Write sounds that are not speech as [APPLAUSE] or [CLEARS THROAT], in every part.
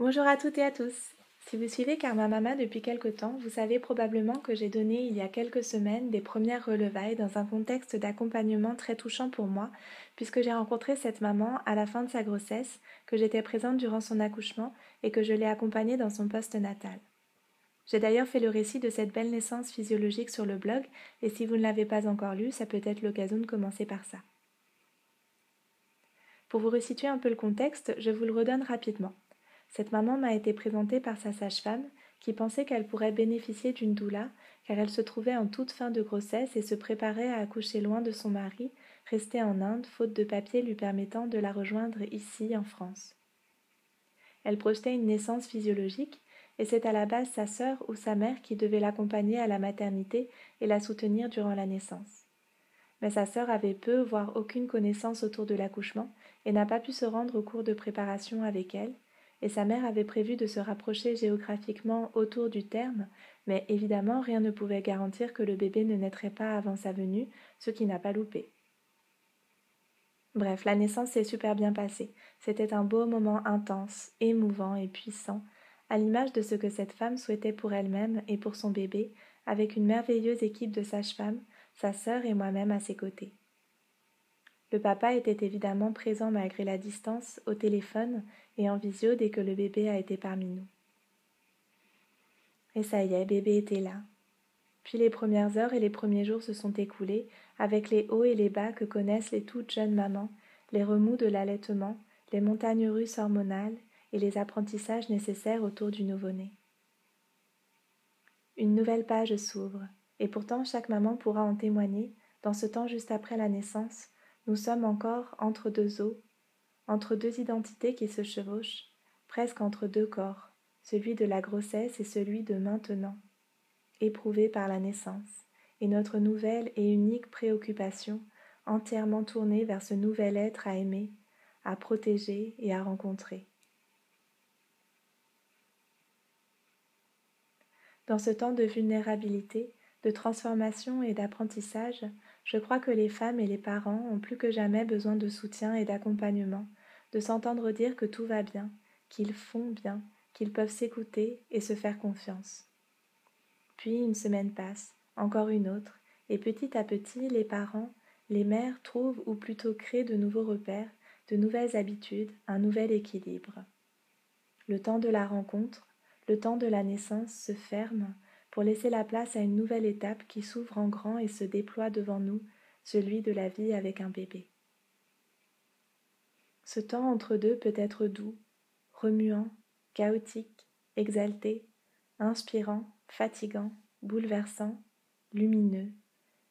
Bonjour à toutes et à tous. Si vous suivez Karma Mama depuis quelque temps, vous savez probablement que j'ai donné il y a quelques semaines des premières relevailles dans un contexte d'accompagnement très touchant pour moi, puisque j'ai rencontré cette maman à la fin de sa grossesse, que j'étais présente durant son accouchement et que je l'ai accompagnée dans son poste natal. J'ai d'ailleurs fait le récit de cette belle naissance physiologique sur le blog, et si vous ne l'avez pas encore lu, ça peut être l'occasion de commencer par ça. Pour vous resituer un peu le contexte, je vous le redonne rapidement. Cette maman m'a été présentée par sa sage-femme, qui pensait qu'elle pourrait bénéficier d'une doula, car elle se trouvait en toute fin de grossesse et se préparait à accoucher loin de son mari, resté en Inde, faute de papier lui permettant de la rejoindre ici, en France. Elle projetait une naissance physiologique, et c'est à la base sa sœur ou sa mère qui devait l'accompagner à la maternité et la soutenir durant la naissance. Mais sa sœur avait peu, voire aucune connaissance autour de l'accouchement, et n'a pas pu se rendre au cours de préparation avec elle, et sa mère avait prévu de se rapprocher géographiquement autour du terme, mais évidemment rien ne pouvait garantir que le bébé ne naîtrait pas avant sa venue, ce qui n'a pas loupé. Bref, la naissance s'est super bien passée. C'était un beau moment intense, émouvant et puissant, à l'image de ce que cette femme souhaitait pour elle-même et pour son bébé, avec une merveilleuse équipe de sages-femmes, sa sœur et moi-même à ses côtés. Le papa était évidemment présent malgré la distance, au téléphone et en visio dès que le bébé a été parmi nous. Et ça y est, bébé était là. Puis les premières heures et les premiers jours se sont écoulés, avec les hauts et les bas que connaissent les toutes jeunes mamans, les remous de l'allaitement, les montagnes russes hormonales et les apprentissages nécessaires autour du nouveau-né. Une nouvelle page s'ouvre, et pourtant chaque maman pourra en témoigner, dans ce temps juste après la naissance, nous sommes encore entre deux eaux, entre deux identités qui se chevauchent, presque entre deux corps, celui de la grossesse et celui de maintenant, éprouvés par la naissance, et notre nouvelle et unique préoccupation entièrement tournée vers ce nouvel être à aimer, à protéger et à rencontrer. Dans ce temps de vulnérabilité, de transformation et d'apprentissage, je crois que les femmes et les parents ont plus que jamais besoin de soutien et d'accompagnement, de s'entendre dire que tout va bien, qu'ils font bien, qu'ils peuvent s'écouter et se faire confiance. Puis une semaine passe, encore une autre, et petit à petit les parents, les mères trouvent ou plutôt créent de nouveaux repères, de nouvelles habitudes, un nouvel équilibre. Le temps de la rencontre, le temps de la naissance se ferme pour laisser la place à une nouvelle étape qui s'ouvre en grand et se déploie devant nous, celui de la vie avec un bébé. Ce temps entre deux peut être doux, remuant, chaotique, exalté, inspirant, fatigant, bouleversant, lumineux.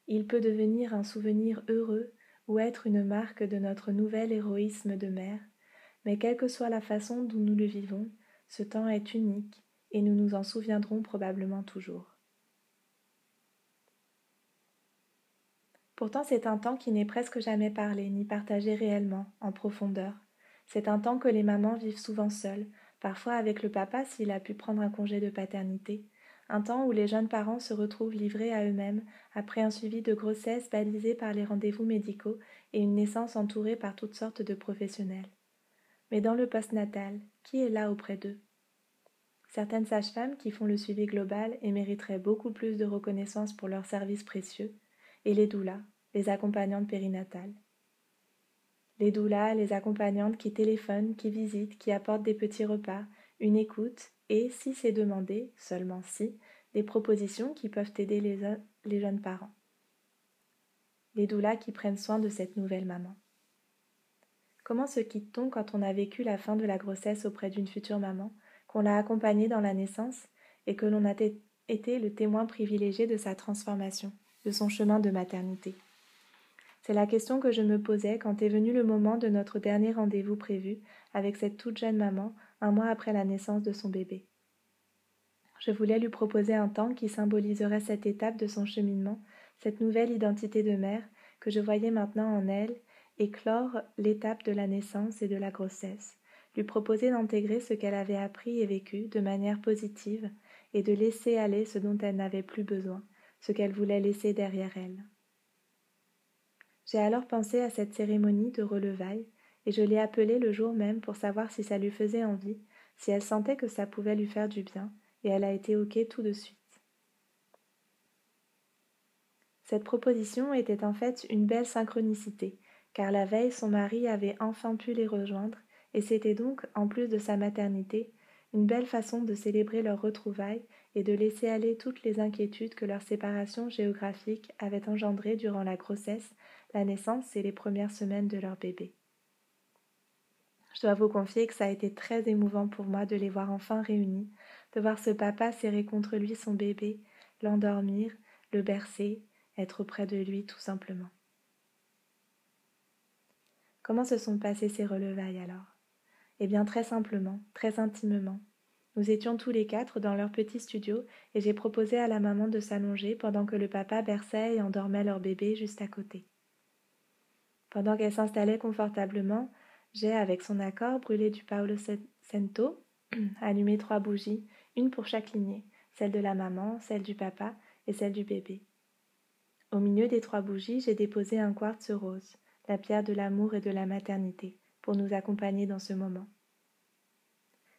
Il peut devenir un souvenir heureux ou être une marque de notre nouvel héroïsme de mère, mais quelle que soit la façon dont nous le vivons, ce temps est unique, et nous nous en souviendrons probablement toujours. Pourtant c'est un temps qui n'est presque jamais parlé ni partagé réellement, en profondeur. C'est un temps que les mamans vivent souvent seules, parfois avec le papa s'il a pu prendre un congé de paternité, un temps où les jeunes parents se retrouvent livrés à eux-mêmes après un suivi de grossesse balisé par les rendez-vous médicaux et une naissance entourée par toutes sortes de professionnels. Mais dans le post-natal, qui est là auprès d'eux? Certaines sages-femmes qui font le suivi global et mériteraient beaucoup plus de reconnaissance pour leurs services précieux, et les doulas, les accompagnantes périnatales. Les doulas, les accompagnantes qui téléphonent, qui visitent, qui apportent des petits repas, une écoute et, si c'est demandé, seulement si, des propositions qui peuvent aider les, jeunes parents. Les doulas qui prennent soin de cette nouvelle maman. Comment se quitte-t-on quand on a vécu la fin de la grossesse auprès d'une future maman qu'on l'a accompagné dans la naissance et que l'on a été le témoin privilégié de sa transformation, de son chemin de maternité. C'est la question que je me posais quand est venu le moment de notre dernier rendez-vous prévu avec cette toute jeune maman un mois après la naissance de son bébé. Je voulais lui proposer un temps qui symboliserait cette étape de son cheminement, cette nouvelle identité de mère que je voyais maintenant en elle, et clore l'étape de la naissance et de la grossesse, lui proposer d'intégrer ce qu'elle avait appris et vécu de manière positive et de laisser aller ce dont elle n'avait plus besoin, ce qu'elle voulait laisser derrière elle. J'ai alors pensé à cette cérémonie de relevailles et je l'ai appelée le jour même pour savoir si ça lui faisait envie, si elle sentait que ça pouvait lui faire du bien, et elle a été OK tout de suite. Cette proposition était en fait une belle synchronicité, car la veille son mari avait enfin pu les rejoindre, et c'était donc, en plus de sa maternité, une belle façon de célébrer leur retrouvailles et de laisser aller toutes les inquiétudes que leur séparation géographique avait engendrées durant la grossesse, la naissance et les premières semaines de leur bébé. Je dois vous confier que ça a été très émouvant pour moi de les voir enfin réunis, de voir ce papa serrer contre lui son bébé, l'endormir, le bercer, être auprès de lui tout simplement. Comment se sont passées ces relevailles alors? Eh bien très simplement, très intimement. Nous étions tous les quatre dans leur petit studio et j'ai proposé à la maman de s'allonger pendant que le papa berçait et endormait leur bébé juste à côté. Pendant qu'elle s'installait confortablement, j'ai, avec son accord, brûlé du Paolo Cento, [CLEARS THROAT] allumé trois bougies, une pour chaque lignée, celle de la maman, celle du papa et celle du bébé. Au milieu des trois bougies, j'ai déposé un quartz rose, la pierre de l'amour et de la maternité, pour nous accompagner dans ce moment.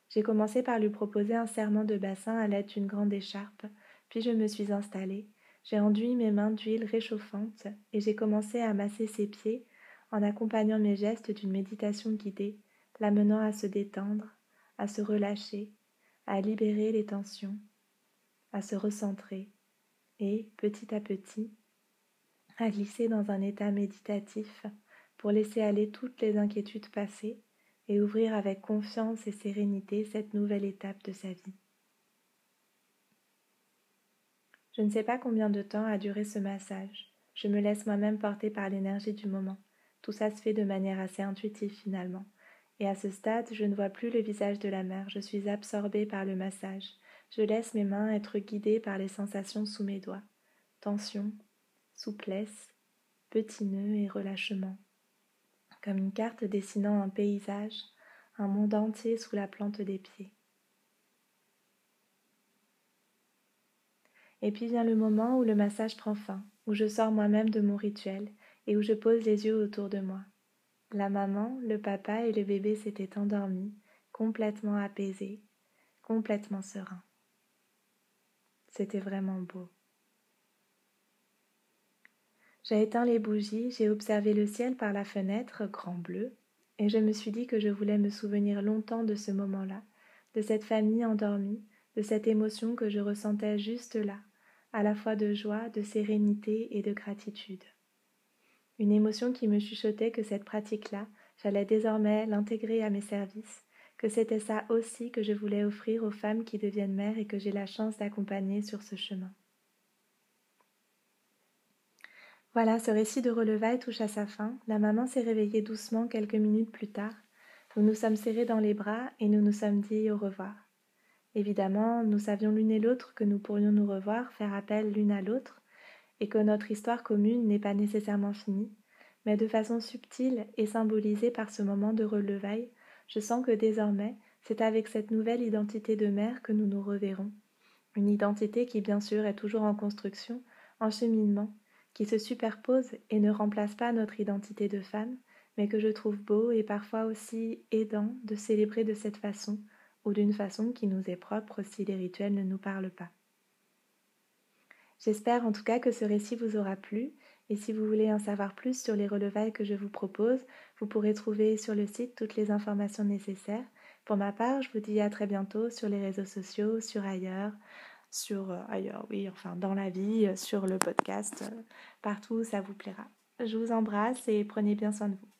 J'ai commencé par lui proposer un serment de bassin à l'aide d'une grande écharpe, puis je me suis installée, j'ai enduit mes mains d'huile réchauffante et j'ai commencé à masser ses pieds en accompagnant mes gestes d'une méditation guidée, l'amenant à se détendre, à se relâcher, à libérer les tensions, à se recentrer et, petit à petit, à glisser dans un état méditatif pour laisser aller toutes les inquiétudes passées et ouvrir avec confiance et sérénité cette nouvelle étape de sa vie. Je ne sais pas combien de temps a duré ce massage. Je me laisse moi-même porter par l'énergie du moment. Tout ça se fait de manière assez intuitive finalement. Et à ce stade, je ne vois plus le visage de la mère, je suis absorbée par le massage. Je laisse mes mains être guidées par les sensations sous mes doigts. Tension, souplesse, petits nœuds et relâchement. Comme une carte dessinant un paysage, un monde entier sous la plante des pieds. Et puis vient le moment où le massage prend fin, où je sors moi-même de mon rituel et où je pose les yeux autour de moi. La maman, le papa et le bébé s'étaient endormis, complètement apaisés, complètement sereins. C'était vraiment beau. J'ai éteint les bougies, j'ai observé le ciel par la fenêtre, grand bleu, et je me suis dit que je voulais me souvenir longtemps de ce moment-là, de cette famille endormie, de cette émotion que je ressentais juste là, à la fois de joie, de sérénité et de gratitude. Une émotion qui me chuchotait que cette pratique-là, j'allais désormais l'intégrer à mes services, que c'était ça aussi que je voulais offrir aux femmes qui deviennent mères et que j'ai la chance d'accompagner sur ce chemin. Voilà, ce récit de relevailles touche à sa fin. La maman s'est réveillée doucement quelques minutes plus tard. Nous nous sommes serrés dans les bras et nous nous sommes dit au revoir. Évidemment, nous savions l'une et l'autre que nous pourrions nous revoir, faire appel l'une à l'autre, et que notre histoire commune n'est pas nécessairement finie, mais de façon subtile et symbolisée par ce moment de relevailles, je sens que désormais, c'est avec cette nouvelle identité de mère que nous nous reverrons. Une identité qui, bien sûr, est toujours en construction, en cheminement, qui se superpose et ne remplace pas notre identité de femme, mais que je trouve beau et parfois aussi aidant de célébrer de cette façon, ou d'une façon qui nous est propre si les rituels ne nous parlent pas. J'espère en tout cas que ce récit vous aura plu, et si vous voulez en savoir plus sur les relevailles que je vous propose, vous pourrez trouver sur le site toutes les informations nécessaires. Pour ma part, je vous dis à très bientôt sur les réseaux sociaux, sur ailleurs, sur euh, ailleurs, oui, enfin dans la vie, euh, sur le podcast, euh, partout, ça vous plaira. Je vous embrasse et prenez bien soin de vous.